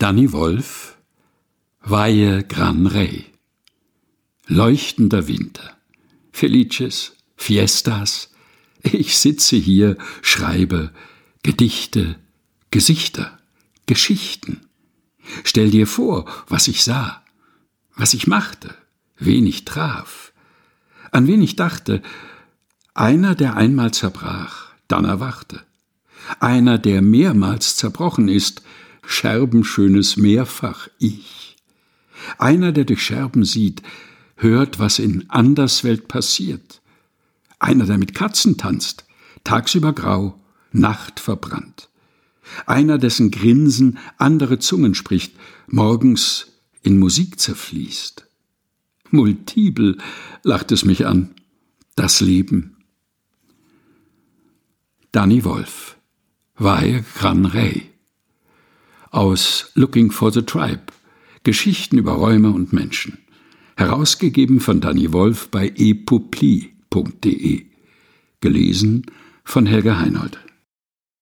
Danny Wolf Weihe Gran Rey. Leuchtender Winter. Felices, Fiestas. Ich sitze hier, schreibe Gedichte, Gesichter, Geschichten. Stell dir vor, was ich sah, was ich machte, wen ich traf, an wen ich dachte, einer, der einmal zerbrach, dann erwachte, einer, der mehrmals zerbrochen ist, scherbenschönes mehrfach ich, einer, der durch Scherben sieht, hört, was in Anderswelt passiert, einer, der mit Katzen tanzt, tagsüber grau, Nacht verbrannt, einer, dessen Grinsen andere Zungen spricht, morgens in Musik zerfließt. Multibel lacht es mich an, das Leben. Danny Wolf, Weihe Gran Rey. Aus Looking for the Tribe, Geschichten über Räume und Menschen. Herausgegeben von Danny Wolf bei epupli.de. Gelesen von Helga Heinold.